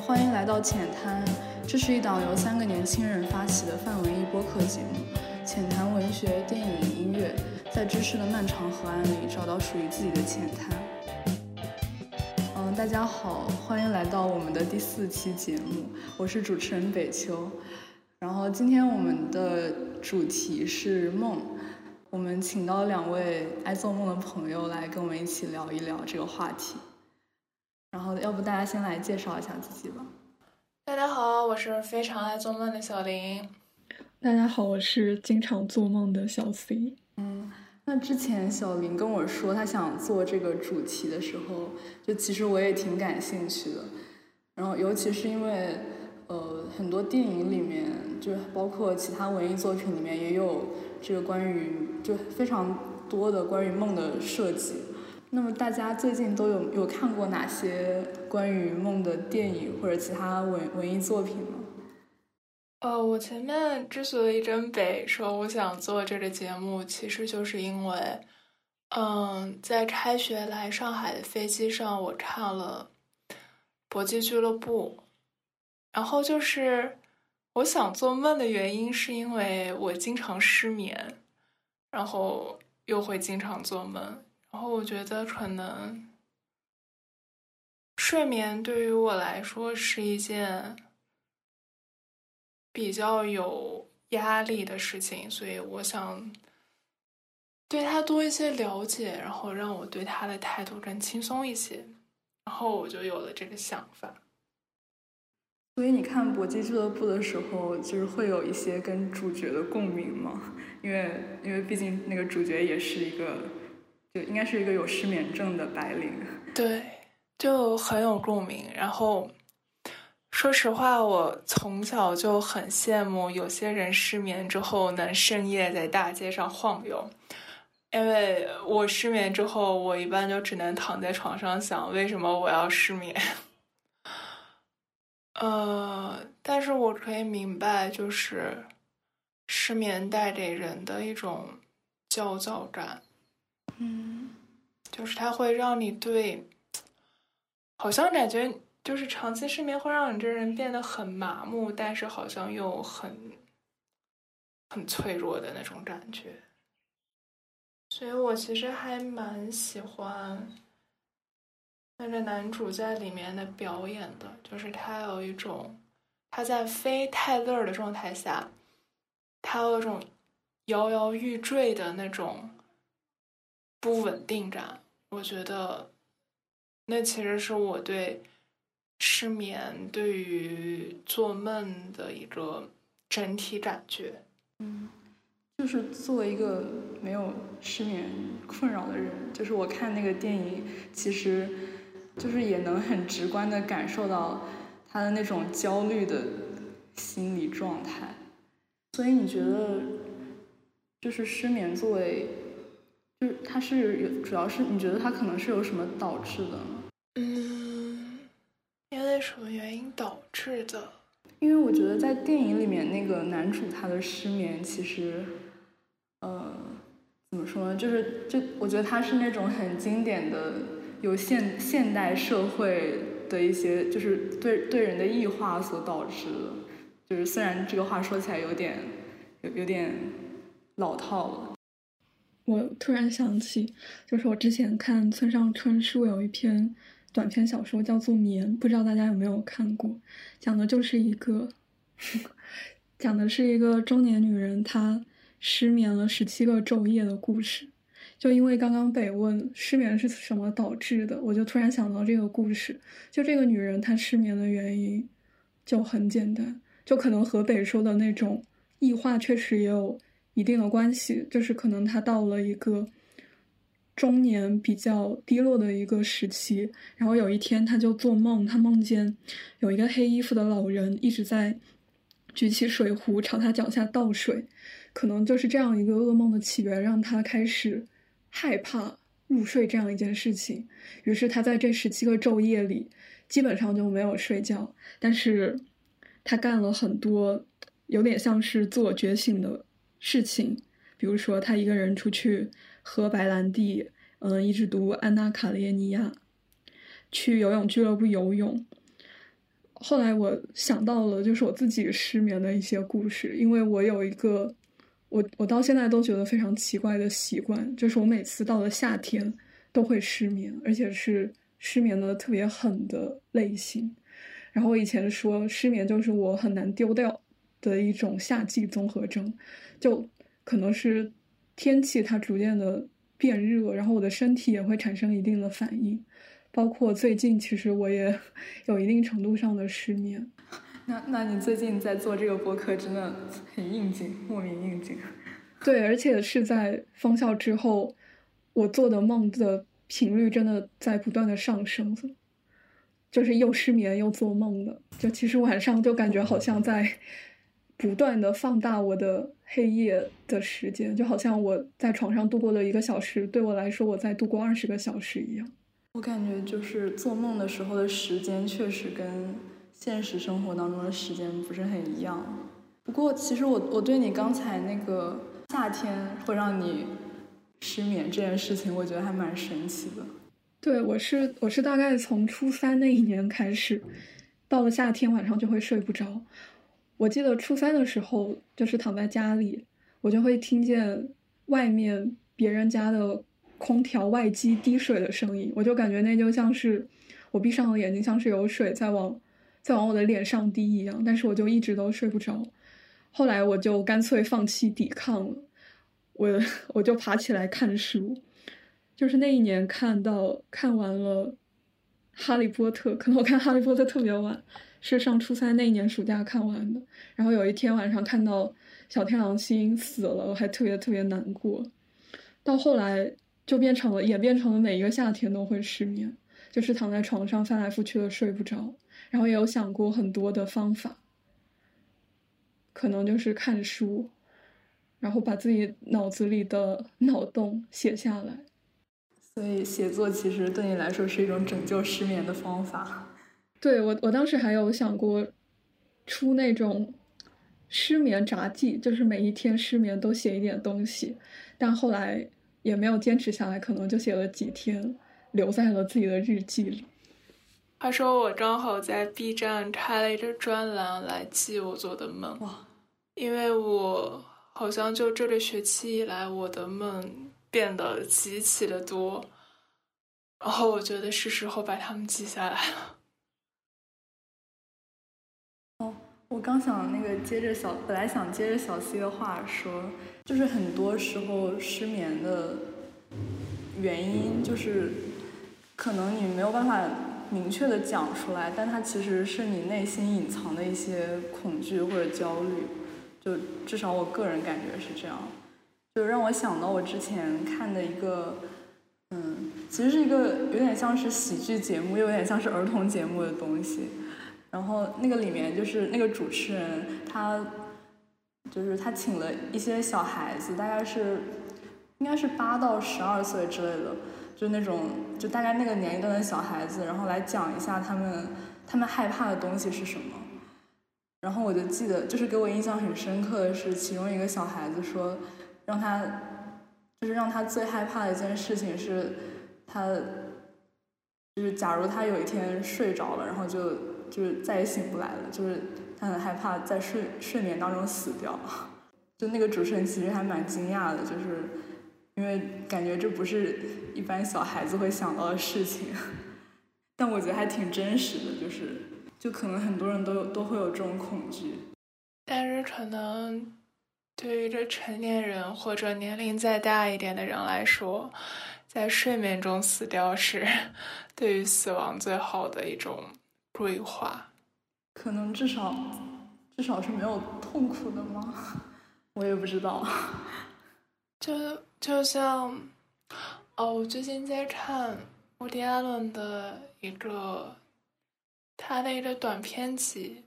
欢迎来到浅滩，这是一档由三个年轻人发起的泛文艺播客节目，浅谈文学、电影、音乐，在知识的漫长河岸里找到属于自己的浅滩。嗯，大家好，欢迎来到我们的第四期节目，我是主持人北秋。然后今天我们的主题是梦，我们请到两位爱做梦的朋友来跟我们一起聊一聊这个话题。然后，要不大家先来介绍一下自己吧。大家好，我是非常爱做梦的小林。大家好，我是经常做梦的小 C。嗯，那之前小林跟我说他想做这个主题的时候，就其实我也挺感兴趣的。然后，尤其是因为。呃，很多电影里面，就包括其他文艺作品里面，也有这个关于就非常多的关于梦的设计。那么大家最近都有有看过哪些关于梦的电影或者其他文文艺作品吗？呃，我前面之所以真北说我想做这个节目，其实就是因为，嗯，在开学来上海的飞机上，我看了《搏击俱乐部》。然后就是我想做梦的原因，是因为我经常失眠，然后又会经常做梦。然后我觉得可能睡眠对于我来说是一件比较有压力的事情，所以我想对他多一些了解，然后让我对他的态度更轻松一些。然后我就有了这个想法。所以你看《搏击俱乐部》的时候，就是会有一些跟主角的共鸣吗？因为因为毕竟那个主角也是一个，就应该是一个有失眠症的白领。对，就很有共鸣。然后，说实话，我从小就很羡慕有些人失眠之后能深夜在大街上晃悠，因为我失眠之后，我一般就只能躺在床上想，为什么我要失眠。呃，但是我可以明白，就是失眠带给人的一种焦躁感，嗯，就是它会让你对，好像感觉就是长期失眠会让你这人变得很麻木，但是好像又很很脆弱的那种感觉，所以我其实还蛮喜欢。那个男主在里面的表演的，就是他有一种他在非泰勒的状态下，他有一种摇摇欲坠的那种不稳定感。我觉得那其实是我对失眠、对于做梦的一个整体感觉。嗯，就是作为一个没有失眠困扰的人，就是我看那个电影，其实。就是也能很直观的感受到他的那种焦虑的心理状态，所以你觉得，就是失眠作为，是它是有，主要是你觉得它可能是有什么导致的呢？嗯，因为什么原因导致的？因为我觉得在电影里面那个男主他的失眠其实，呃，怎么说呢？就是就我觉得他是那种很经典的。有现现代社会的一些，就是对对人的异化所导致的，就是虽然这个话说起来有点有有点老套了。我突然想起，就是我之前看村上春树有一篇短篇小说叫做《眠》，不知道大家有没有看过？讲的就是一个，讲的是一个中年女人她失眠了十七个昼夜的故事。就因为刚刚被问失眠是什么导致的，我就突然想到这个故事。就这个女人她失眠的原因就很简单，就可能河北说的那种异化确实也有一定的关系。就是可能他到了一个中年比较低落的一个时期，然后有一天他就做梦，他梦见有一个黑衣服的老人一直在举起水壶朝他脚下倒水，可能就是这样一个噩梦的起源，让他开始。害怕入睡这样一件事情，于是他在这十七个昼夜里基本上就没有睡觉。但是，他干了很多有点像是自我觉醒的事情，比如说他一个人出去喝白兰地，嗯，一直读《安娜·卡列尼亚》，去游泳俱乐部游泳，后来我想到了，就是我自己失眠的一些故事，因为我有一个我我到现在都觉得非常奇怪的习惯，就是我每次到了夏天都会失眠，而且是失眠的特别狠的类型。然后我以前说失眠就是我很难丢掉的一种夏季综合征，就可能是天气它逐渐的变热，然后我的身体也会产生一定的反应。包括最近，其实我也 有一定程度上的失眠。那那你最近在做这个播客，真的很应景，莫名应景。对，而且是在封校之后，我做的梦的频率真的在不断的上升，就是又失眠又做梦的。就其实晚上就感觉好像在不断的放大我的黑夜的时间，就好像我在床上度过了一个小时，对我来说我在度过二十个小时一样。我感觉就是做梦的时候的时间确实跟现实生活当中的时间不是很一样。不过其实我我对你刚才那个夏天会让你失眠这件事情，我觉得还蛮神奇的。对，我是我是大概从初三那一年开始，到了夏天晚上就会睡不着。我记得初三的时候，就是躺在家里，我就会听见外面别人家的。空调外机滴水的声音，我就感觉那就像是我闭上了眼睛，像是有水在往在往我的脸上滴一样，但是我就一直都睡不着。后来我就干脆放弃抵抗了，我我就爬起来看书，就是那一年看到看完了《哈利波特》，可能我看《哈利波特》特别晚，是上初三那一年暑假看完的。然后有一天晚上看到小天狼星死了，我还特别特别难过。到后来。就变成了，演变成了每一个夏天都会失眠，就是躺在床上翻来覆去的睡不着。然后也有想过很多的方法，可能就是看书，然后把自己脑子里的脑洞写下来。所以写作其实对你来说是一种拯救失眠的方法。对我，我当时还有想过出那种失眠札记，就是每一天失眠都写一点东西，但后来。也没有坚持下来，可能就写了几天，留在了自己的日记里。话说我刚好在 B 站开了一个专栏来记我做的梦，因为我好像就这个学期以来，我的梦变得极其的多，然后我觉得是时候把它们记下来了。我刚想那个接着小，本来想接着小 C 的话说。就是很多时候失眠的原因，就是可能你没有办法明确的讲出来，但它其实是你内心隐藏的一些恐惧或者焦虑。就至少我个人感觉是这样，就让我想到我之前看的一个，嗯，其实是一个有点像是喜剧节目，又有点像是儿童节目的东西。然后那个里面就是那个主持人他。就是他请了一些小孩子，大概是应该是八到十二岁之类的，就那种就大概那个年龄段的小孩子，然后来讲一下他们他们害怕的东西是什么。然后我就记得，就是给我印象很深刻的是，其中一个小孩子说，让他就是让他最害怕的一件事情是，他就是假如他有一天睡着了，然后就就是再也醒不来了，就是。他很害怕在睡睡眠当中死掉，就那个主持人其实还蛮惊讶的，就是因为感觉这不是一般小孩子会想到的事情，但我觉得还挺真实的，就是就可能很多人都都会有这种恐惧，但是可能对于这成年人或者年龄再大一点的人来说，在睡眠中死掉是 对于死亡最好的一种规划。可能至少，至少是没有痛苦的吗？我也不知道。就就像，哦，我最近在看伍迪·艾伦的一个他的一个短片集，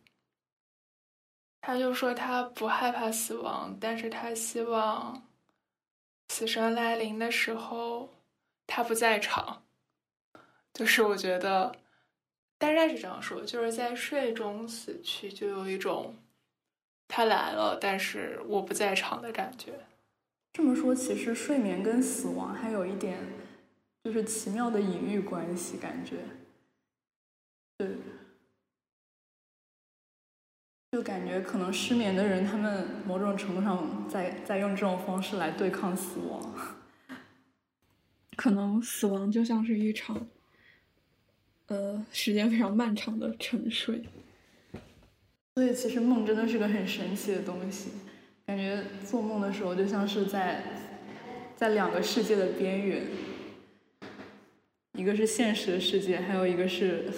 他就说他不害怕死亡，但是他希望死神来临的时候他不在场。就是我觉得。大概是这样说，就是在睡中死去，就有一种他来了，但是我不在场的感觉。这么说，其实睡眠跟死亡还有一点就是奇妙的隐喻关系，感觉。对。就感觉可能失眠的人，他们某种程度上在在用这种方式来对抗死亡。可能死亡就像是一场，呃，时间非常漫长的沉睡。所以其实梦真的是个很神奇的东西，感觉做梦的时候就像是在在两个世界的边缘，一个是现实的世界，还有一个是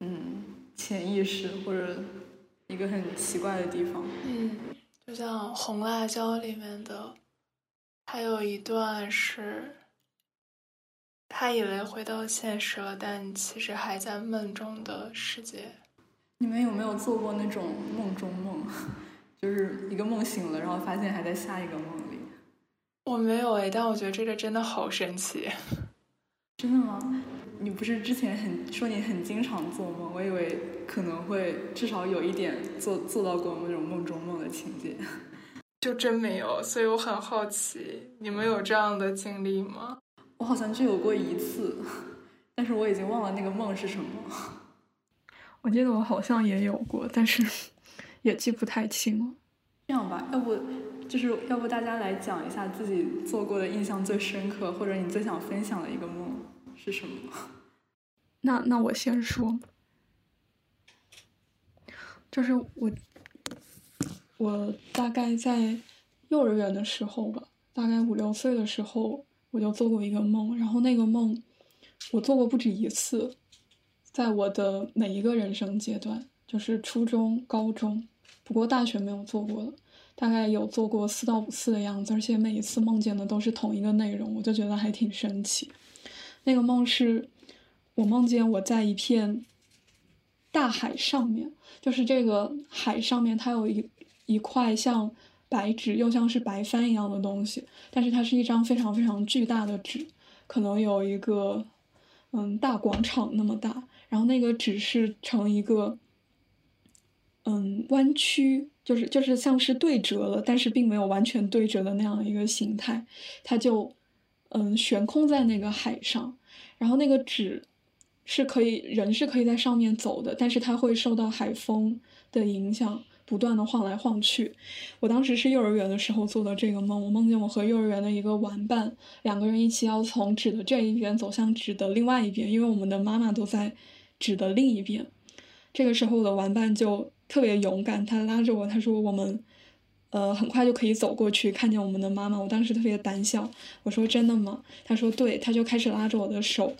嗯。潜意识或者一个很奇怪的地方。嗯，就像《红辣椒》里面的，还有一段是，他以为回到现实了，但其实还在梦中的世界。你们有没有做过那种梦中梦？就是一个梦醒了，然后发现还在下一个梦里。我没有哎，但我觉得这个真的好神奇。真的吗？你不是之前很说你很经常做梦？我以为可能会至少有一点做做到过那种梦中梦的情节，就真没有，所以我很好奇，你们有这样的经历吗？我好像就有过一次，但是我已经忘了那个梦是什么。我记得我好像也有过，但是 也记不太清了。这样吧，要不就是要不大家来讲一下自己做过的印象最深刻，或者你最想分享的一个梦。是什么？那那我先说，就是我我大概在幼儿园的时候吧，大概五六岁的时候，我就做过一个梦，然后那个梦我做过不止一次，在我的每一个人生阶段，就是初中、高中，不过大学没有做过了，大概有做过四到五次的样子，而且每一次梦见的都是同一个内容，我就觉得还挺神奇。那个梦是，我梦见我在一片大海上面，就是这个海上面，它有一一块像白纸又像是白帆一样的东西，但是它是一张非常非常巨大的纸，可能有一个嗯大广场那么大，然后那个纸是成一个嗯弯曲，就是就是像是对折了，但是并没有完全对折的那样一个形态，它就。嗯，悬空在那个海上，然后那个纸是可以人是可以在上面走的，但是它会受到海风的影响，不断的晃来晃去。我当时是幼儿园的时候做的这个梦，我梦见我和幼儿园的一个玩伴两个人一起要从纸的这一边走向纸的另外一边，因为我们的妈妈都在纸的另一边。这个时候我的玩伴就特别勇敢，他拉着我，他说我们。呃，很快就可以走过去看见我们的妈妈。我当时特别胆小，我说：“真的吗？”他说：“对。”他就开始拉着我的手，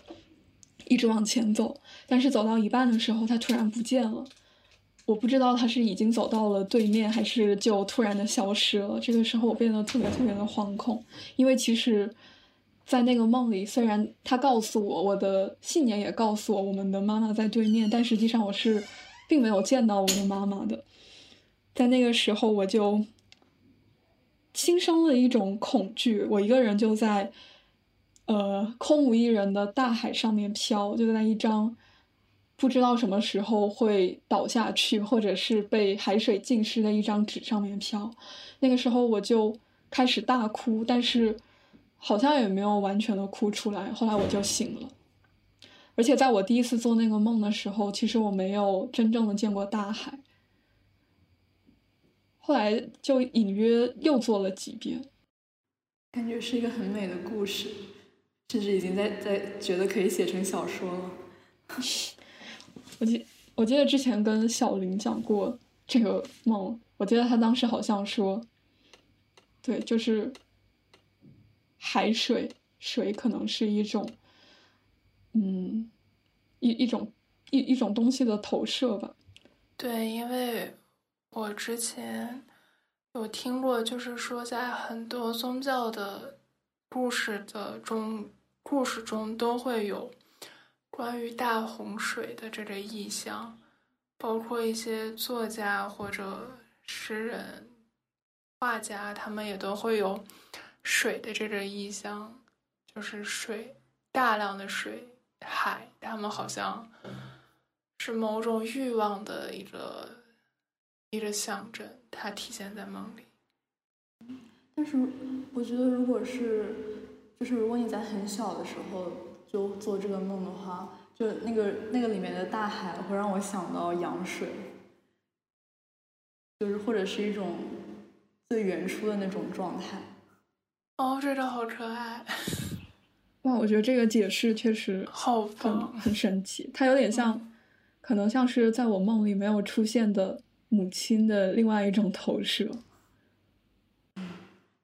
一直往前走。但是走到一半的时候，他突然不见了。我不知道他是已经走到了对面，还是就突然的消失了。这个时候我变得特别特别的惶恐，因为其实，在那个梦里，虽然他告诉我，我的信念也告诉我我们的妈妈在对面，但实际上我是并没有见到我的妈妈的。在那个时候，我就。心生了一种恐惧，我一个人就在，呃，空无一人的大海上面飘，就在一张不知道什么时候会倒下去，或者是被海水浸湿的一张纸上面飘。那个时候我就开始大哭，但是好像也没有完全的哭出来。后来我就醒了，而且在我第一次做那个梦的时候，其实我没有真正的见过大海。后来就隐约又做了几遍，感觉是一个很美的故事，甚至已经在在觉得可以写成小说了。我记我记得之前跟小林讲过这个梦，我记得他当时好像说，对，就是海水水可能是一种，嗯，一一种一一种东西的投射吧。对，因为。我之前有听过，就是说，在很多宗教的故事的中，故事中都会有关于大洪水的这个意象，包括一些作家或者诗人、画家，他们也都会有水的这个意象，就是水，大量的水，海，他们好像是某种欲望的一个。一个象征，它体现在梦里。但是，我觉得，如果是，就是如果你在很小的时候就做这个梦的话，就那个那个里面的大海会让我想到羊水，就是或者是一种最原初的那种状态。哦，这个好可爱。哇，我觉得这个解释确实好很棒。很神奇，它有点像，可能像是在我梦里没有出现的母亲的另外一种投射。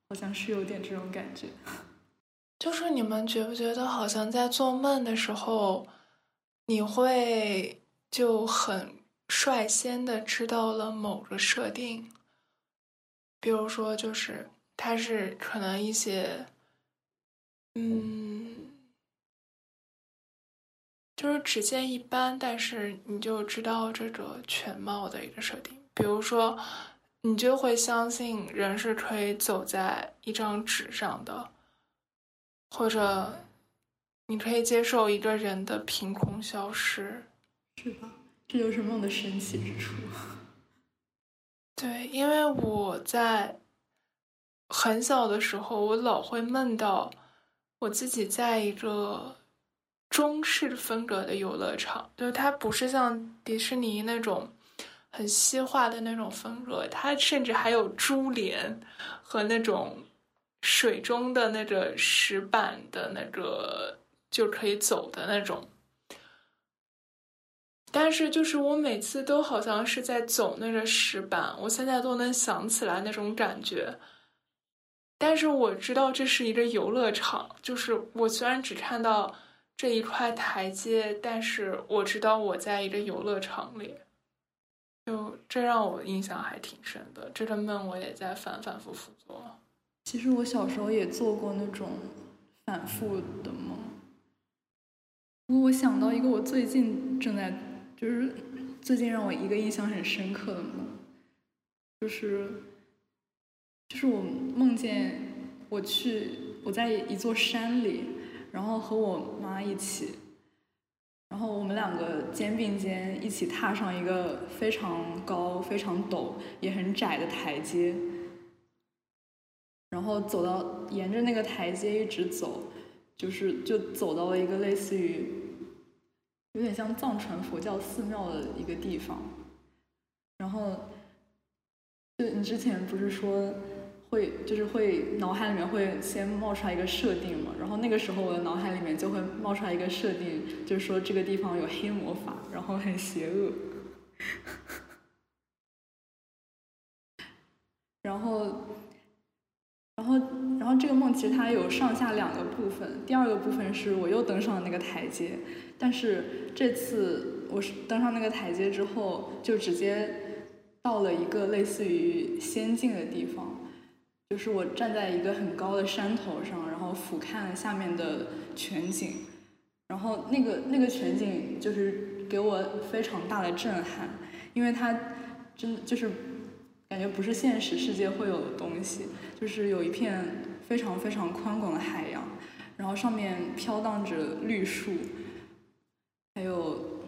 好像是有点这种感觉。就是你们觉不觉得，好像在做梦的时候，你会就很率先的知道了某个设定，比如说，就是它是可能一些，嗯，就是只见一斑，但是你就知道这个全貌的一个设定，比如说，你就会相信人是可以走在一张纸上的。或者，你可以接受一个人的凭空消失，是吧？这就是梦的神奇之处。对，因为我在很小的时候，我老会梦到我自己在一个中式风格的游乐场，就是它不是像迪士尼那种很西化的那种风格，它甚至还有珠帘和那种。水中的那个石板的那个就可以走的那种，但是就是我每次都好像是在走那个石板，我现在都能想起来那种感觉。但是我知道这是一个游乐场，就是我虽然只看到这一块台阶，但是我知道我在一个游乐场里，就这让我印象还挺深的。这个梦我也在反反复复做。其实我小时候也做过那种反复的梦。不过我想到一个我最近正在，就是最近让我一个印象很深刻的梦，就是，就是我梦见我去我在一座山里，然后和我妈一起，然后我们两个肩并肩一起踏上一个非常高、非常陡也很窄的台阶。然后走到沿着那个台阶一直走，就是就走到了一个类似于有点像藏传佛教寺庙的一个地方。然后，就你之前不是说会就是会脑海里面会先冒出来一个设定嘛？然后那个时候我的脑海里面就会冒出来一个设定，就是说这个地方有黑魔法，然后很邪恶。然后。然后，然后这个梦其实它有上下两个部分。第二个部分是我又登上了那个台阶，但是这次我是登上那个台阶之后，就直接到了一个类似于仙境的地方，就是我站在一个很高的山头上，然后俯瞰下面的全景，然后那个那个全景就是给我非常大的震撼，因为它真就是。感觉不是现实世界会有的东西，就是有一片非常非常宽广的海洋，然后上面飘荡着绿树，还有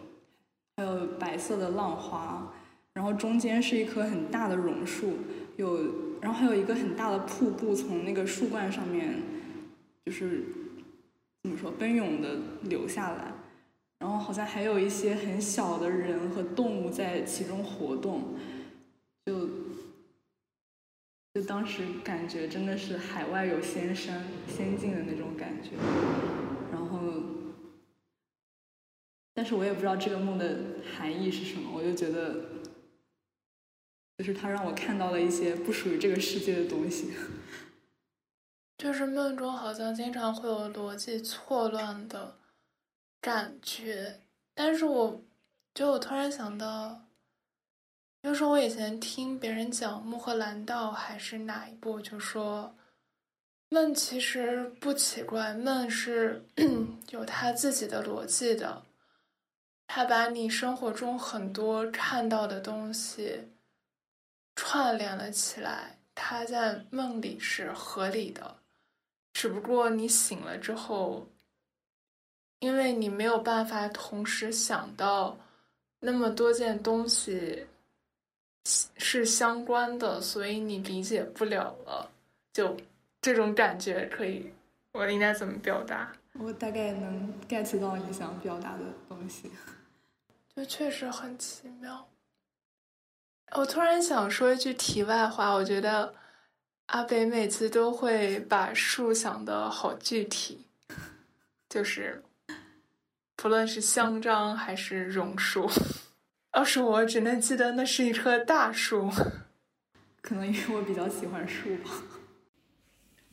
还有白色的浪花，然后中间是一棵很大的榕树，有然后还有一个很大的瀑布从那个树冠上面，就是怎么说奔涌的流下来，然后好像还有一些很小的人和动物在其中活动，就。就当时感觉真的是海外有仙山仙境的那种感觉，然后，但是我也不知道这个梦的含义是什么，我就觉得，就是它让我看到了一些不属于这个世界的东西。就是梦中好像经常会有逻辑错乱的感觉，但是我就我突然想到。就是我以前听别人讲《穆赫兰道》还是哪一部，就说梦其实不奇怪，梦是 有他自己的逻辑的，他把你生活中很多看到的东西串联了起来，他在梦里是合理的，只不过你醒了之后，因为你没有办法同时想到那么多件东西。是相关的，所以你理解不了了。就这种感觉，可以，我应该怎么表达？我大概能 get 到你想表达的东西。就确实很奇妙。我突然想说一句题外话，我觉得阿北每次都会把树想的好具体，就是不论是香樟还是榕树，要是我只能记得那是一棵大树。可能因为我比较喜欢树吧。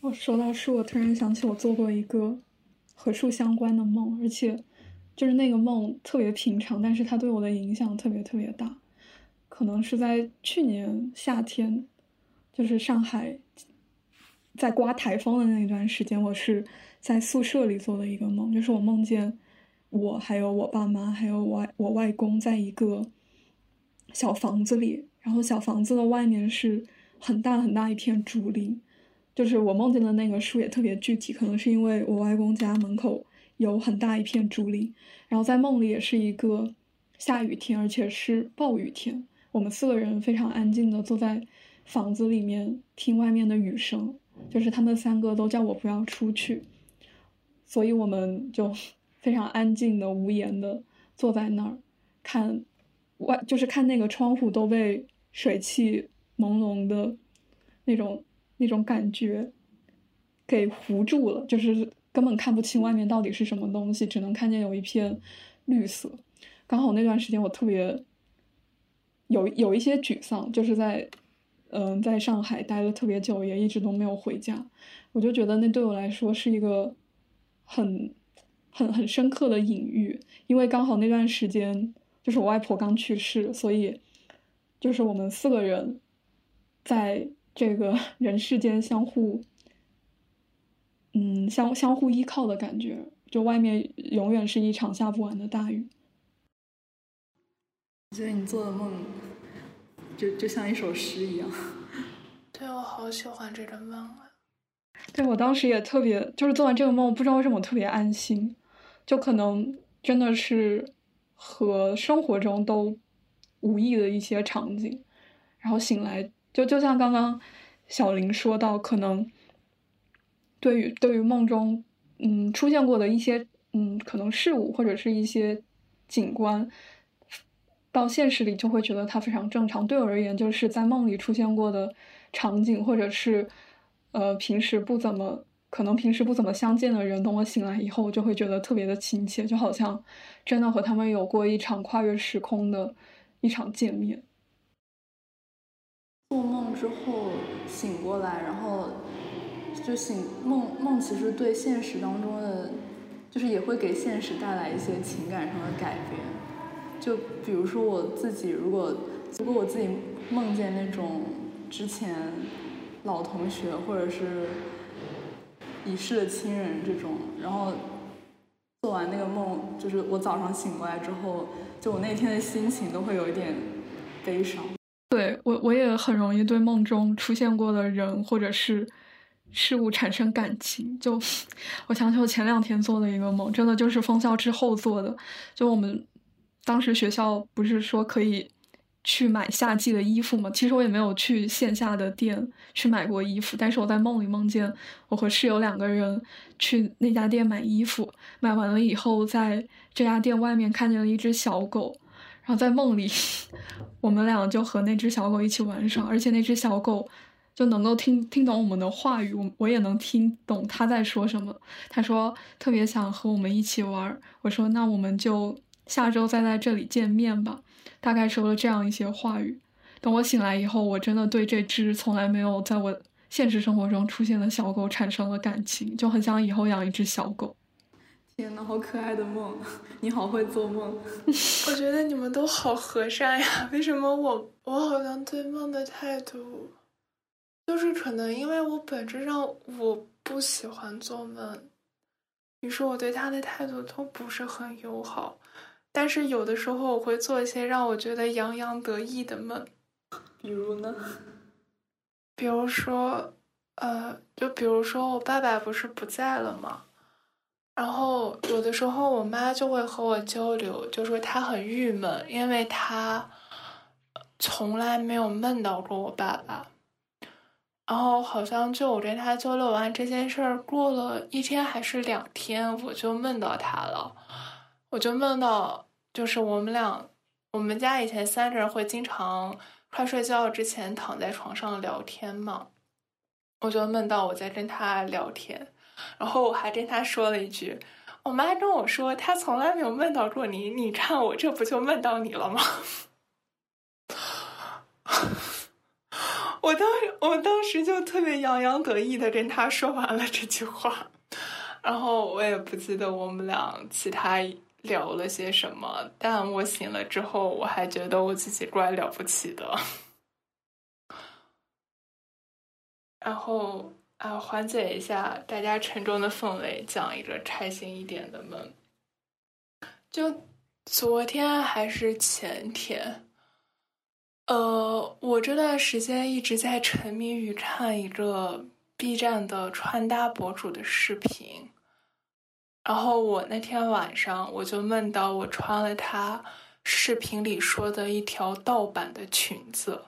我说到树，我突然想起我做过一个和树相关的梦，而且就是那个梦特别平常，但是它对我的影响特别特别大。可能是在去年夏天，就是上海在刮台风的那一段时间，我是在宿舍里做的一个梦，就是我梦见我还有我爸妈还有我我外公在一个小房子里，然后小房子的外面是很大很大一片竹林，就是我梦见的那个树也特别具体，可能是因为我外公家门口有很大一片竹林，然后在梦里也是一个下雨天，而且是暴雨天。我们四个人非常安静的坐在房子里面听外面的雨声，就是他们三个都叫我不要出去，所以我们就 非常安静的、无言的坐在那儿看外，就是看那个窗户都被水汽朦胧的那种那种感觉给糊住了，就是根本看不清外面到底是什么东西，只能看见有一片绿色。刚好那段时间我特别。有有一些沮丧，就是在，嗯，在上海待了特别久，也一直都没有回家。我就觉得那对我来说是一个很很很深刻的隐喻，因为刚好那段时间就是我外婆刚去世，所以就是我们四个人在这个 人世间相互，嗯，相相互依靠的感觉。就外面永远是一场下不完的大雨。我觉得你做的梦，就就像一首诗一样。对，我好喜欢这个梦啊！对，我当时也特别，就是做完这个梦，不知道为什么我特别安心，就可能真的是和生活中都无异的一些场景，然后醒来，就就像刚刚小林说到，可能对于对于梦中嗯出现过的一些嗯可能事物或者是一些景观。到现实里就会觉得它非常正常。对我而言，就是在梦里出现过的场景，或者是呃平时不怎么可能平时不怎么相见的人，等我醒来以后，我就会觉得特别的亲切，就好像真的和他们有过一场跨越时空的一场见面。做梦之后醒过来，然后就醒梦梦，其实对现实当中的，就是也会给现实带来一些情感上的改变。就比如说我自己，如果如果我自己梦见那种之前老同学或者是已逝的亲人这种，然后做完那个梦，就是我早上醒过来之后，就我那天的心情都会有一点悲伤。对我，我也很容易对梦中出现过的人或者是事物产生感情。就我想起我前两天做的一个梦，真的就是封校之后做的，就我们。当时学校不是说可以去买夏季的衣服嘛？其实我也没有去线下的店去买过衣服，但是我在梦里梦见我和室友两个人去那家店买衣服，买完了以后，在这家店外面看见了一只小狗，然后在梦里，我们俩就和那只小狗一起玩耍，而且那只小狗就能够听听懂我们的话语，我我也能听懂它在说什么。他说特别想和我们一起玩，我说那我们就。下周再在这里见面吧，大概说了这样一些话语。等我醒来以后，我真的对这只从来没有在我现实生活中出现的小狗产生了感情，就很想以后养一只小狗。天呐，好可爱的梦！你好会做梦。我觉得你们都好和善呀。为什么我我好像对梦的态度，就是可能因为我本质上我不喜欢做梦，于是我对他的态度都不是很友好。但是有的时候我会做一些让我觉得洋洋得意的梦，比如呢？比如说，呃，就比如说我爸爸不是不在了吗？然后有的时候我妈就会和我交流，就说她很郁闷，因为她从来没有梦到过我爸爸。然后好像就我跟他交流完这件事儿，过了一天还是两天，我就梦到他了。我就梦到，就是我们俩，我们家以前三个人会经常快睡觉之前躺在床上聊天嘛。我就梦到我在跟他聊天，然后我还跟他说了一句：“我妈跟我说，她从来没有梦到过你，你看我这不就梦到你了吗？” 我当时，我当时就特别洋洋得意的跟他说完了这句话，然后我也不记得我们俩其他聊了些什么，但我醒了之后，我还觉得我自己怪了不起的。然后啊，缓解一下大家沉重的氛围，讲一个开心一点的梦。就昨天还是前天。呃，我这段时间一直在沉迷于看一个 B 站的穿搭博主的视频，然后我那天晚上我就梦到我穿了他视频里说的一条盗版的裙子，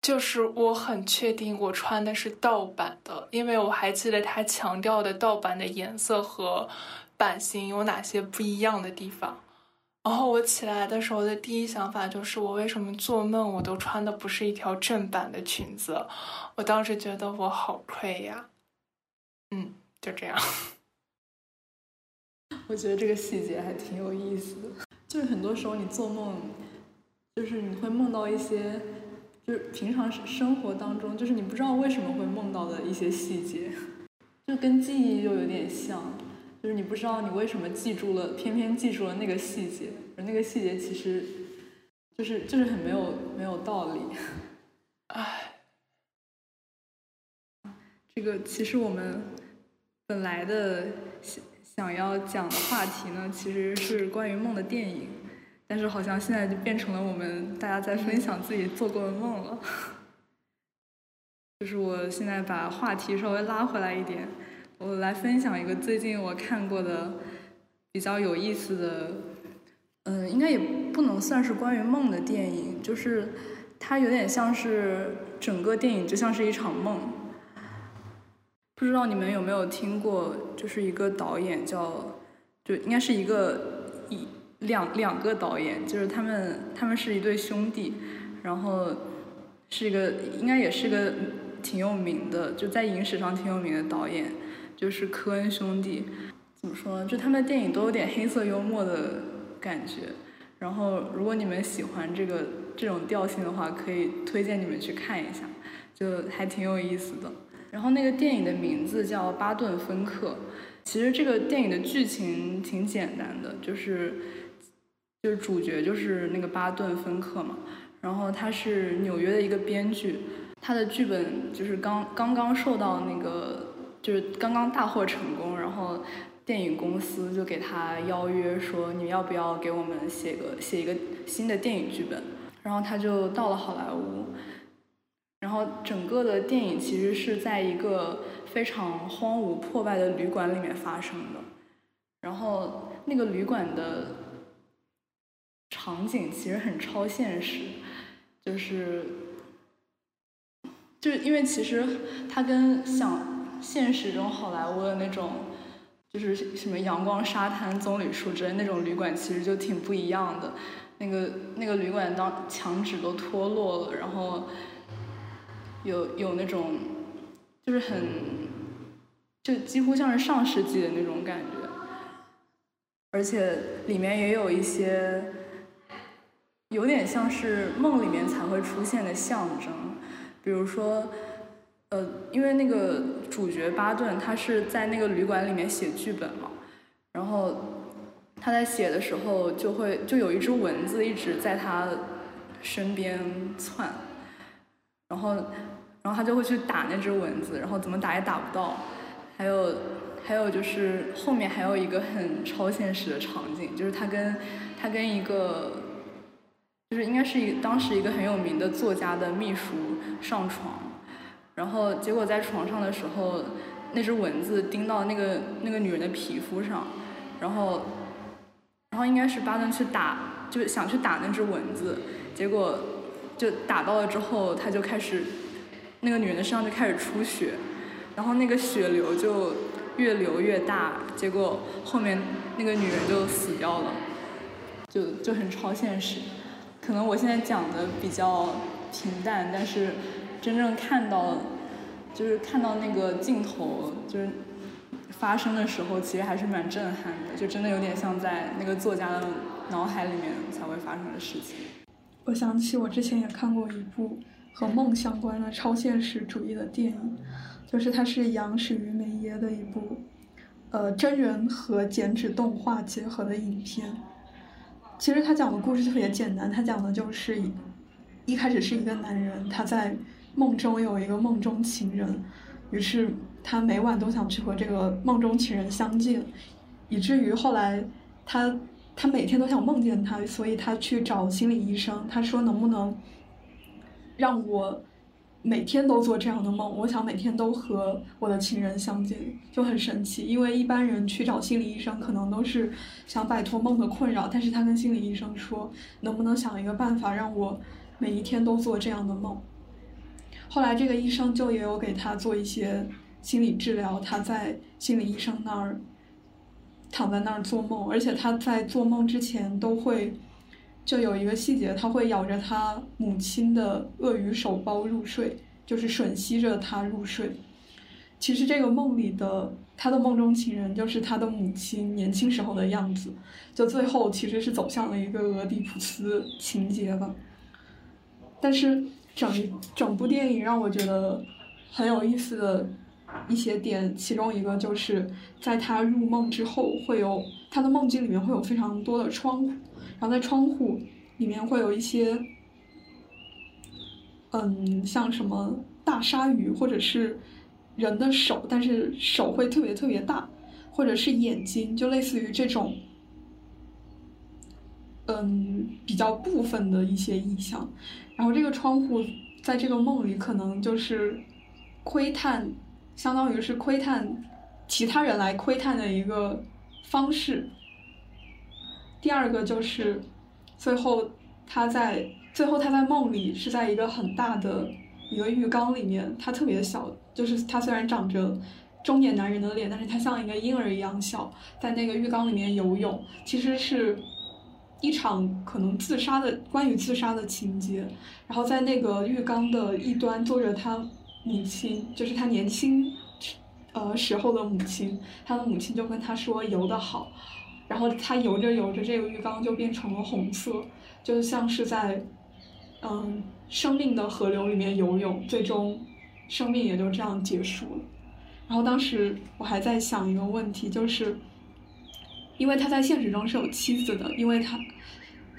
就是我很确定我穿的是盗版的，因为我还记得他强调的盗版的颜色和版型有哪些不一样的地方。然后我起来的时候的第一想法就是，我为什么做梦我都穿的不是一条正版的裙子？我当时觉得我好亏呀。嗯，就这样。我觉得这个细节还挺有意思的，就是很多时候你做梦，就是你会梦到一些，就是平常生活当中，就是你不知道为什么会梦到的一些细节，就跟记忆又有点像。就是你不知道你为什么记住了，偏偏记住了那个细节，而那个细节其实，就是就是很没有没有道理。唉，这个其实我们本来的想要讲的话题呢，其实是关于梦的电影，但是好像现在就变成了我们大家在分享自己做过的梦了。就是我现在把话题稍微拉回来一点。我来分享一个最近我看过的比较有意思的，嗯，应该也不能算是关于梦的电影，就是它有点像是整个电影就像是一场梦。不知道你们有没有听过，就是一个导演叫，就应该是一个一两两个导演，就是他们他们是一对兄弟，然后是一个应该也是个挺有名的，就在影史上挺有名的导演。就是科恩兄弟，怎么说呢？就他们的电影都有点黑色幽默的感觉。然后，如果你们喜欢这个这种调性的话，可以推荐你们去看一下，就还挺有意思的。然后那个电影的名字叫《巴顿芬克》。其实这个电影的剧情挺简单的，就是就是主角就是那个巴顿芬克嘛。然后他是纽约的一个编剧，他的剧本就是刚刚刚受到那个。就是刚刚大获成功，然后电影公司就给他邀约说，你要不要给我们写个写一个新的电影剧本？然后他就到了好莱坞，然后整个的电影其实是在一个非常荒芜破败的旅馆里面发生的，然后那个旅馆的场景其实很超现实，就是就是因为其实它跟想。现实中好莱坞的那种，就是什么阳光沙滩、棕榈树之类那种旅馆，其实就挺不一样的。那个那个旅馆当墙纸都脱落了，然后有有那种就是很就几乎像是上世纪的那种感觉，而且里面也有一些有点像是梦里面才会出现的象征，比如说。呃，因为那个主角巴顿他是在那个旅馆里面写剧本嘛，然后他在写的时候就会就有一只蚊子一直在他身边窜，然后然后他就会去打那只蚊子，然后怎么打也打不到。还有还有就是后面还有一个很超现实的场景，就是他跟他跟一个就是应该是一当时一个很有名的作家的秘书上床。然后结果在床上的时候，那只蚊子叮到那个那个女人的皮肤上，然后，然后应该是巴顿去打，就想去打那只蚊子，结果就打到了之后，他就开始那个女人的身上就开始出血，然后那个血流就越流越大，结果后面那个女人就死掉了，就就很超现实。可能我现在讲的比较平淡，但是真正看到，就是看到那个镜头就是发生的时候，其实还是蛮震撼的，就真的有点像在那个作家的脑海里面才会发生的事情。我想起我之前也看过一部。和梦相关的超现实主义的电影，就是它是杨始于梅耶的一部，呃，真人和剪纸动画结合的影片。其实他讲的故事特别简单，他讲的就是一开始是一个男人，他在梦中有一个梦中情人，于是他每晚都想去和这个梦中情人相见，以至于后来他他每天都想梦见他，所以他去找心理医生，他说能不能。让我每天都做这样的梦，我想每天都和我的情人相见，就很神奇。因为一般人去找心理医生，可能都是想摆脱梦的困扰，但是他跟心理医生说，能不能想一个办法，让我每一天都做这样的梦。后来这个医生就也有给他做一些心理治疗，他在心理医生那儿躺在那儿做梦，而且他在做梦之前都会。就有一个细节，他会咬着他母亲的鳄鱼手包入睡，就是吮吸着他入睡。其实这个梦里的他的梦中情人就是他的母亲年轻时候的样子，就最后其实是走向了一个俄狄浦斯情节吧。但是整整部电影让我觉得很有意思的一些点，其中一个就是在他入梦之后，会有他的梦境里面会有非常多的窗户。然后在窗户里面会有一些，嗯，像什么大鲨鱼，或者是人的手，但是手会特别特别大，或者是眼睛，就类似于这种，嗯，比较部分的一些意象。然后这个窗户在这个梦里可能就是窥探，相当于是窥探其他人来窥探的一个方式。第二个就是，最后他在最后他在梦里是在一个很大的一个浴缸里面，他特别小，就是他虽然长着中年男人的脸，但是他像一个婴儿一样小，在那个浴缸里面游泳，其实是一场可能自杀的关于自杀的情节。然后在那个浴缸的一端坐着他母亲，就是他年轻呃时候的母亲，他的母亲就跟他说游得好。然后他游着游着，这个浴缸就变成了红色，就像是在，嗯，生命的河流里面游泳，最终，生命也就这样结束了。然后当时我还在想一个问题，就是，因为他在现实中是有妻子的，因为他，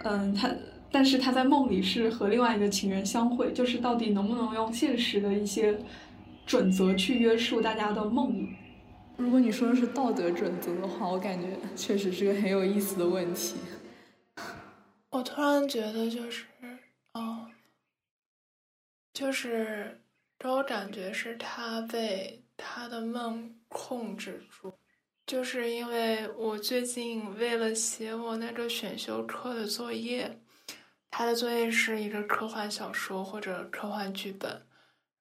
嗯，他，但是他在梦里是和另外一个情人相会，就是到底能不能用现实的一些准则去约束大家的梦？如果你说的是道德准则的话，我感觉确实是个很有意思的问题。我突然觉得就是，哦，就是给我感觉是他被他的梦控制住，就是因为我最近为了写我那个选修课的作业，他的作业是一个科幻小说或者科幻剧本，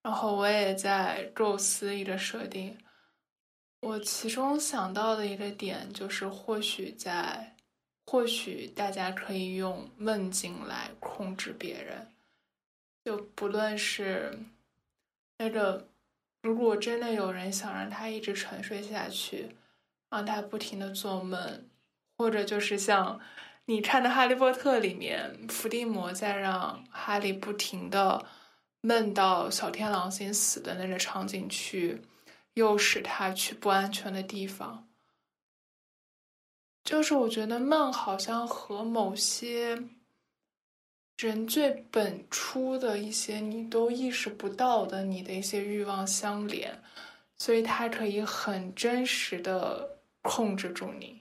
然后我也在构思一个设定。我其中想到的一个点就是，或许在，或许大家可以用梦境来控制别人，就不论是那个，如果真的有人想让他一直沉睡下去，让他不停的做梦，或者就是像你看的《哈利波特》里面，伏地魔在让哈利不停的梦到小天狼星死的那个场景去。诱使他去不安全的地方，就是我觉得梦好像和某些人最本初的一些你都意识不到的你的一些欲望相连，所以它可以很真实的控制住你。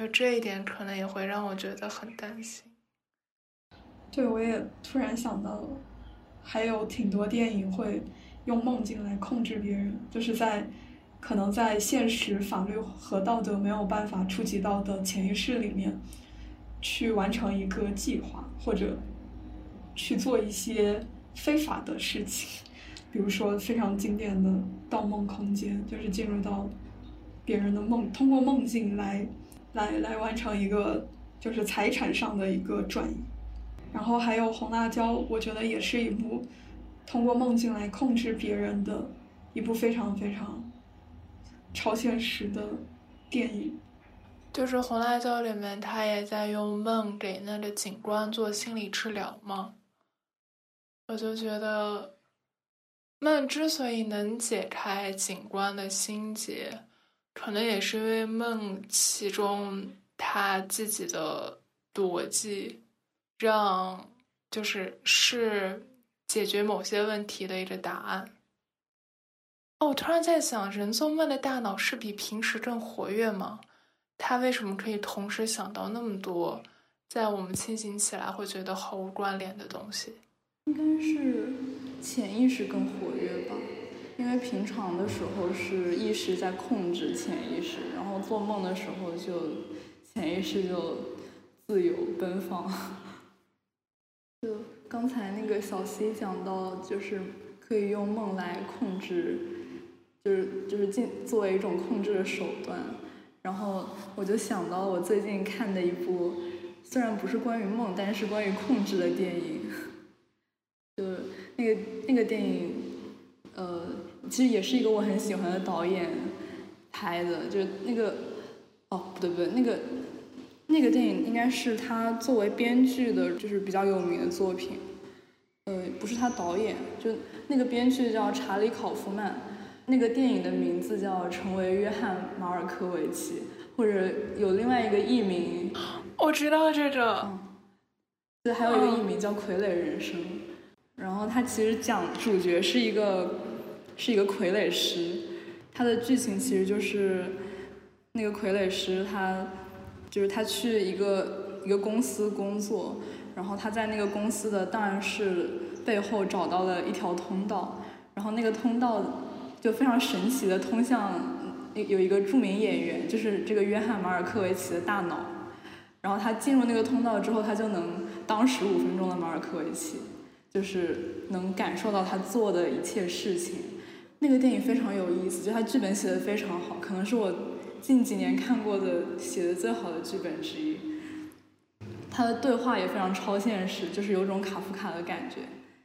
就这一点，可能也会让我觉得很担心。对，我也突然想到了，还有挺多电影会。用梦境来控制别人，就是在可能在现实法律和道德没有办法触及到的潜意识里面，去完成一个计划，或者去做一些非法的事情，比如说非常经典的《盗梦空间》，就是进入到别人的梦，通过梦境来来来完成一个就是财产上的一个转移。然后还有《红辣椒》，我觉得也是一部通过梦境来控制别人的一部非常非常超现实的电影。就是《红辣椒》里面，他也在用梦给那个警官做心理治疗嘛。我就觉得，梦之所以能解开警官的心结，可能也是因为梦其中他自己的逻辑，让就是是解决某些问题的一个答案。哦，我突然在想，人做梦的大脑是比平时更活跃吗？他为什么可以同时想到那么多，在我们清醒起来会觉得毫无关联的东西？应该是潜意识更活跃吧，因为平常的时候是意识在控制潜意识，然后做梦的时候就潜意识就自由奔放。就刚才那个小 C 讲到，就是可以用梦来控制，就是就是进作为一种控制的手段。然后我就想到我最近看的一部，虽然不是关于梦，但是关于控制的电影，就那个那个电影，呃，其实也是一个我很喜欢的导演拍的，就那个，哦，不对不对，那个那个电影应该是他作为编剧的，就是比较有名的作品，呃，不是他导演，就那个编剧叫查理考夫曼。那个电影的名字叫《成为约翰马尔科维奇》，或者有另外一个译名，我知道这个，对，还有一个译名叫《傀儡人生》。然后它其实讲主角是一个是一个傀儡师，他的剧情其实就是那个傀儡师他就是他去一个一个公司工作，然后他在那个公司的档案室背后找到了一条通道，然后那个通道。就非常神奇的通向有一个著名演员，就是这个约翰马尔科维奇的大脑，然后他进入那个通道之后，他就能当十五分钟的马尔科维奇，就是能感受到他做的一切事情。那个电影非常有意思，就它剧本写的非常好，可能是我近几年看过的写的最好的剧本之一。他的对话也非常超现实，就是有种卡夫卡的感觉。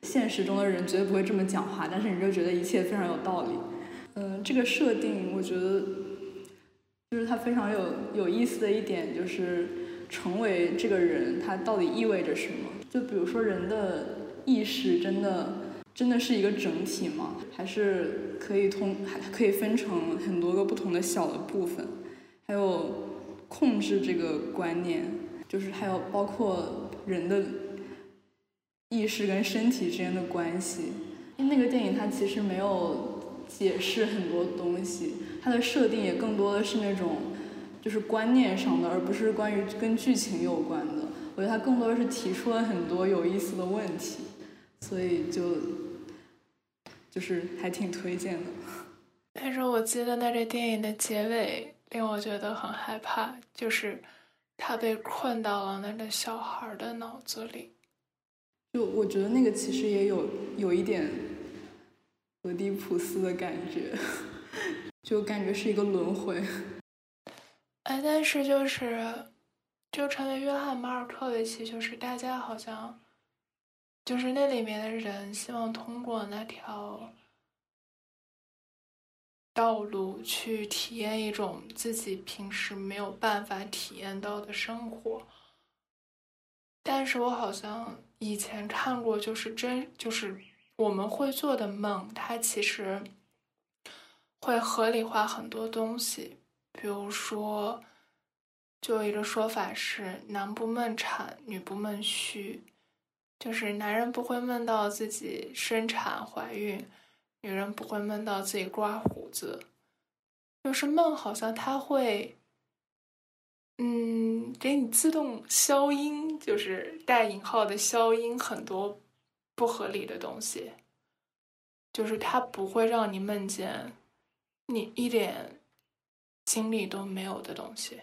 现实中的人绝对不会这么讲话，但是你就觉得一切非常有道理。嗯，这个设定我觉得就是它非常有有意思的一点，就是成为这个人，他到底意味着什么？就比如说人的意识真的真的是一个整体吗？还是可以通还可以分成很多个不同的小的部分？还有控制这个观念，就是还有包括人的。意识跟身体之间的关系，因为那个电影它其实没有解释很多东西，它的设定也更多的是那种就是观念上的，而不是关于跟剧情有关的。我觉得它更多的是提出了很多有意思的问题，所以就就是还挺推荐的。但是我记得那这电影的结尾令我觉得很害怕，就是他被困到了那个小孩的脑子里。就我觉得那个其实也有有一点俄狄浦斯的感觉，就感觉是一个轮回。哎，但是就是就成为约翰马尔科维奇，就是大家好像就是那里面的人希望通过那条道路去体验一种自己平时没有办法体验到的生活，但是我好像。以前看过，就是真就是我们会做的梦，它其实会合理化很多东西。比如说，就有一个说法是“男不梦产，女不梦虚”，就是男人不会梦到自己生产怀孕，女人不会梦到自己刮胡子。就是梦，好像它会。嗯，给你自动消音，就是带引号的消音，很多不合理的东西，就是它不会让你梦见你一点经历都没有的东西。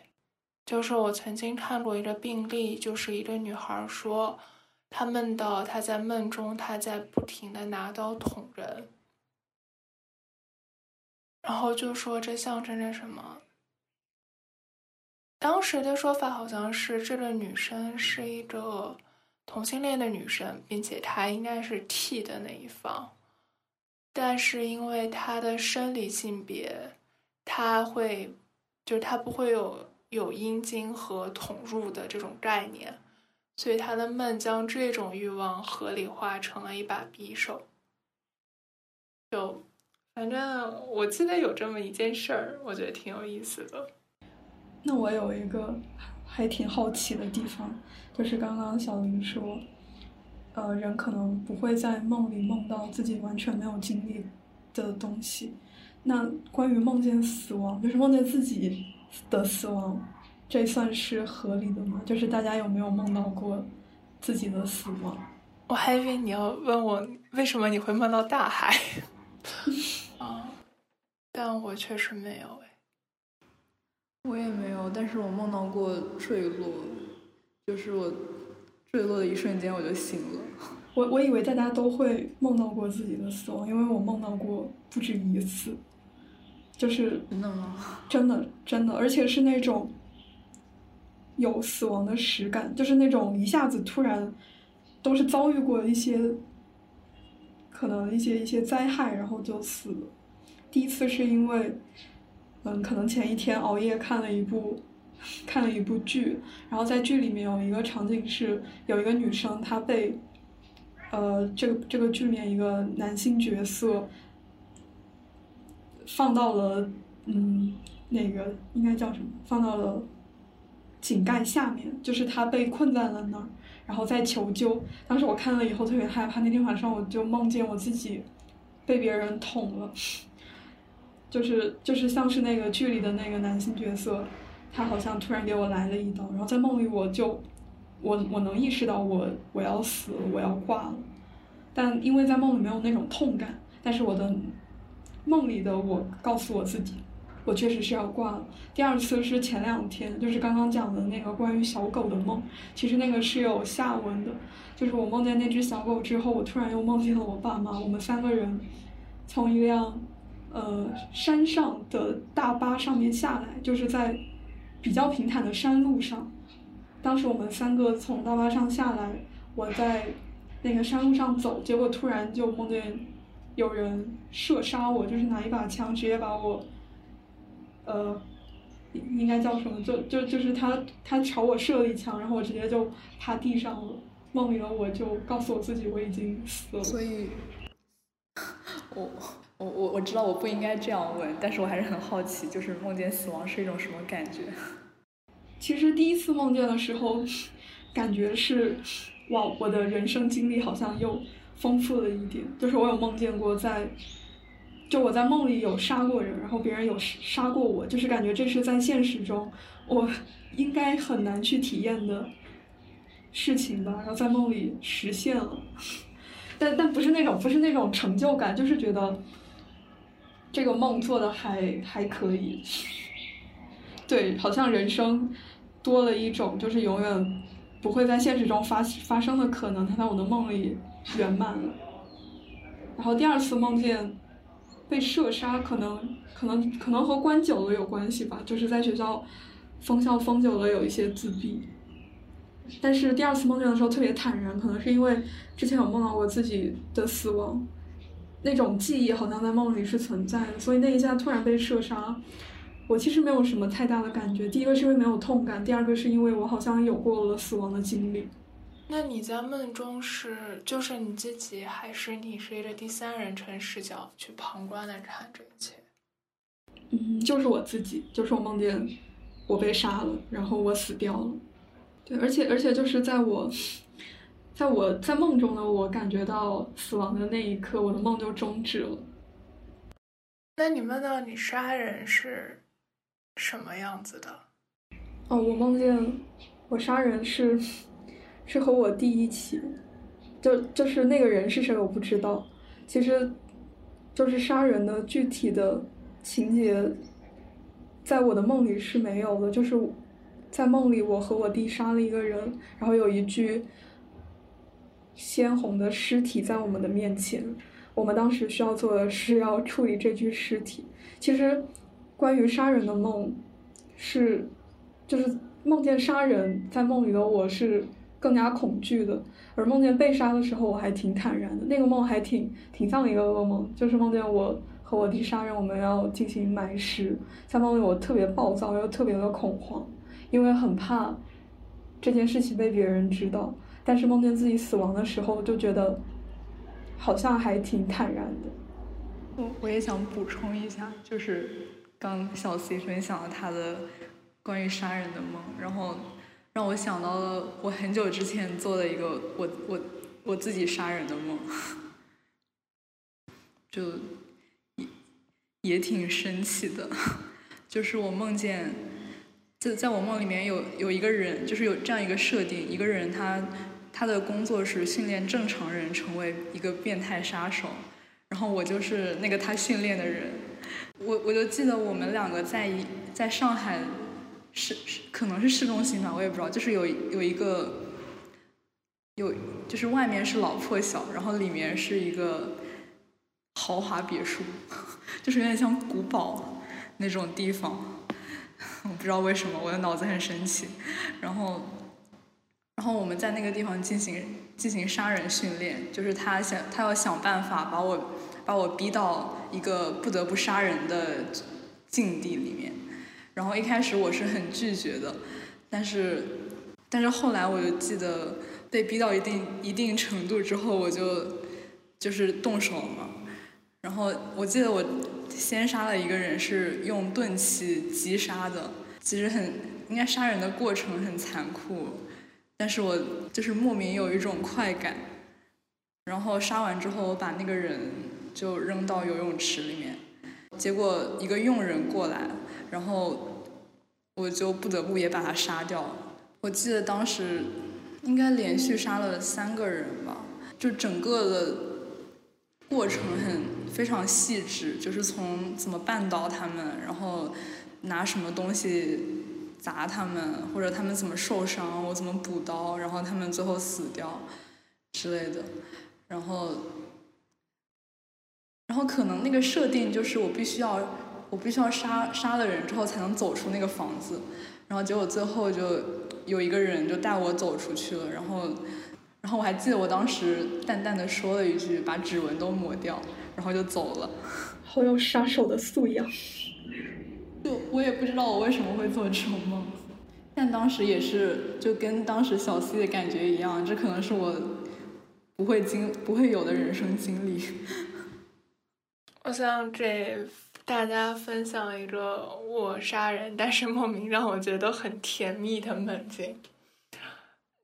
就是我曾经看过一个病例，就是一个女孩说，他梦到他在梦中，他在不停的拿刀捅人，然后就说这象征着什么？当时的说法好像是这个女生是一个同性恋的女生，并且她应该是 T 的那一方，但是因为她的生理性别，她会，就是她不会有有阴茎和捅入的这种概念，所以他的梦将这种欲望合理化成了一把匕首。就，反正我记得有这么一件事儿，我觉得挺有意思的。那我有一个还挺好奇的地方，就是刚刚小林说，呃，人可能不会在梦里梦到自己完全没有经历的东西。那关于梦见死亡，就是梦见自己的死亡，这算是合理的吗？就是大家有没有梦到过自己的死亡？我还以为你要问我为什么你会梦到大海，啊，但我确实没有。我也没有，但是我梦到过坠落，就是我坠落的一瞬间我就醒了。我我以为大家都会梦到过自己的死亡，因为我梦到过不止一次，就是真的吗？真的真的，而且是那种有死亡的实感，就是那种一下子突然都是遭遇过一些可能一些一些灾害，然后就死。第一次是因为。嗯，可能前一天熬夜看了一部，看了一部剧，然后在剧里面有一个场景是有一个女生，她被，呃，这个这个剧里面一个男性角色放到了，嗯，那个应该叫什么？放到了井盖下面，就是他被困在了那儿，然后在求救。当时我看了以后特别害怕，那天晚上我就梦见我自己被别人捅了。就是就是像是那个剧里的那个男性角色，他好像突然给我来了一刀，然后在梦里我就，我我能意识到我我要死，我要挂了，但因为在梦里没有那种痛感，但是我的梦里的我告诉我自己，我确实是要挂了。第二次是前两天，就是刚刚讲的那个关于小狗的梦，其实那个是有下文的，就是我梦见那只小狗之后，我突然又梦见了我爸妈，我们三个人从一辆。呃，山上的大巴上面下来，就是在比较平坦的山路上。当时我们三个从大巴上下来，我在那个山路上走，结果突然就梦见有人射杀我，就是拿一把枪直接把我，呃，应该叫什么？就就就是他他朝我射了一枪，然后我直接就趴地上了。梦里的我就告诉我自己我已经死了。所以，我。我我我知道我不应该这样问，但是我还是很好奇，就是梦见死亡是一种什么感觉？其实第一次梦见的时候，感觉是，哇，我的人生经历好像又丰富了一点。就是我有梦见过在，就我在梦里有杀过人，然后别人有杀过我，就是感觉这是在现实中我应该很难去体验的事情吧，然后在梦里实现了，但但不是那种不是那种成就感，就是觉得。这个梦做的还还可以，对，好像人生多了一种就是永远不会在现实中发发生的可能，它在我的梦里圆满了。然后第二次梦见被射杀，可能可能可能和关久了有关系吧，就是在学校封校封久了，有一些自闭。但是第二次梦见的时候特别坦然，可能是因为之前有梦到过自己的死亡。那种记忆好像在梦里是存在的，所以那一下突然被射杀，我其实没有什么太大的感觉。第一个是因为没有痛感，第二个是因为我好像有过了死亡的经历。那你在梦中是就是你自己，还是你是一个第三人称视角去旁观的看这一切？嗯，就是我自己，就是我梦见我被杀了，然后我死掉了。对，而且而且就是在我。在我在梦中的我感觉到死亡的那一刻，我的梦就终止了。那你梦到你杀人是什么样子的？哦，我梦见我杀人是是和我弟一起，就就是那个人是谁我不知道。其实，就是杀人的具体的情节，在我的梦里是没有的。就是在梦里，我和我弟杀了一个人，然后有一具。鲜红的尸体在我们的面前，我们当时需要做的是要处理这具尸体。其实，关于杀人的梦，是就是梦见杀人，在梦里的我是更加恐惧的，而梦见被杀的时候，我还挺坦然的。那个梦还挺挺像一个噩梦，就是梦见我和我弟杀人，我们要进行埋尸。在梦里，我特别暴躁，又特别的恐慌，因为很怕这件事情被别人知道。但是梦见自己死亡的时候，就觉得好像还挺坦然的。我我也想补充一下，就是刚小 C 分享了他的关于杀人的梦，然后让我想到了我很久之前做的一个我我我自己杀人的梦，就也也挺神奇的，就是我梦见，在在我梦里面有有一个人，就是有这样一个设定，一个人他。他的工作是训练正常人成为一个变态杀手，然后我就是那个他训练的人。我我就记得我们两个在一在上海市可能是市中心吧，我也不知道，就是有有一个有就是外面是老破小，然后里面是一个豪华别墅，就是有点像古堡那种地方。我不知道为什么我的脑子很神奇，然后。然后我们在那个地方进行进行杀人训练，就是他想他要想办法把我把我逼到一个不得不杀人的境地里面。然后一开始我是很拒绝的，但是但是后来我就记得被逼到一定一定程度之后，我就就是动手了嘛。然后我记得我先杀了一个人，是用钝器击杀的。其实很应该杀人的过程很残酷。但是我就是莫名有一种快感，然后杀完之后，我把那个人就扔到游泳池里面，结果一个佣人过来，然后我就不得不也把他杀掉。我记得当时应该连续杀了三个人吧，就整个的过程很非常细致，就是从怎么绊倒他们，然后拿什么东西。砸他们，或者他们怎么受伤，我怎么补刀，然后他们最后死掉之类的，然后，然后可能那个设定就是我必须要，我必须要杀杀了人之后才能走出那个房子，然后结果最后就有一个人就带我走出去了，然后，然后我还记得我当时淡淡的说了一句把指纹都抹掉，然后就走了，好有杀手的素养。就我也不知道我为什么会做这种梦，但当时也是就跟当时小 C 的感觉一样，这可能是我不会经不会有的人生经历。我想给大家分享一个我杀人，但是莫名让我觉得很甜蜜的梦境，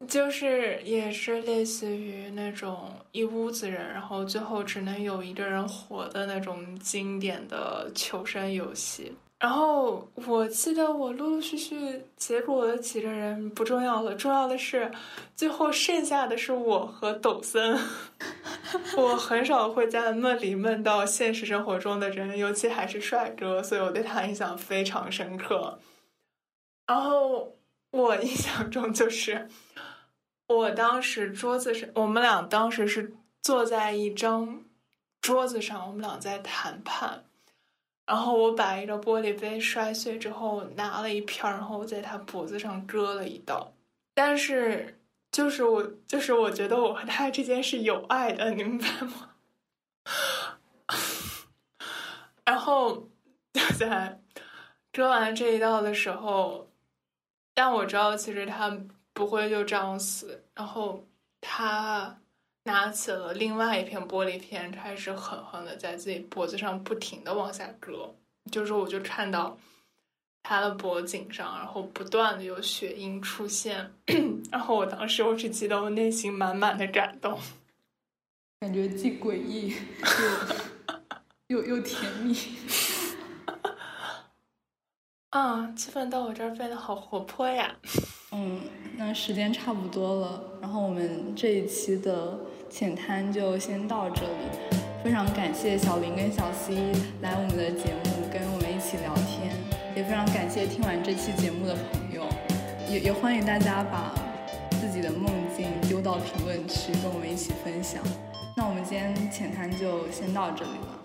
就是也是类似于那种一屋子人，然后最后只能有一个人活的那种经典的求生游戏。然后我记得我陆陆续续结果的几个人不重要了，重要的是最后剩下的是我和抖森。我很少会在梦里梦到现实生活中的人，尤其还是帅哥，所以我对他印象非常深刻。然后我印象中就是，我当时桌子上，我们俩当时是坐在一张桌子上，我们俩在谈判。然后我把一个玻璃杯摔碎之后，拿了一片然后在他脖子上割了一刀。但是，就是我，就是我觉得我和他之间是有爱的，你明白吗？然后就在割完这一刀的时候，但我知道其实他不会就这样死。然后他。拿起了另外一片玻璃片，开始狠狠的在自己脖子上不停的往下割，就是我就看到他的脖颈上，然后不断的有血印出现，然后我当时我只记得我内心满满的感动，感觉既诡异又又又甜蜜，啊，气氛到我这儿变得好活泼呀，嗯，那时间差不多了，然后我们这一期的。浅谈就先到这里，非常感谢小林跟小 C 来我们的节目跟我们一起聊天，也非常感谢听完这期节目的朋友，也也欢迎大家把自己的梦境丢到评论区，跟我们一起分享。那我们今天浅谈就先到这里了。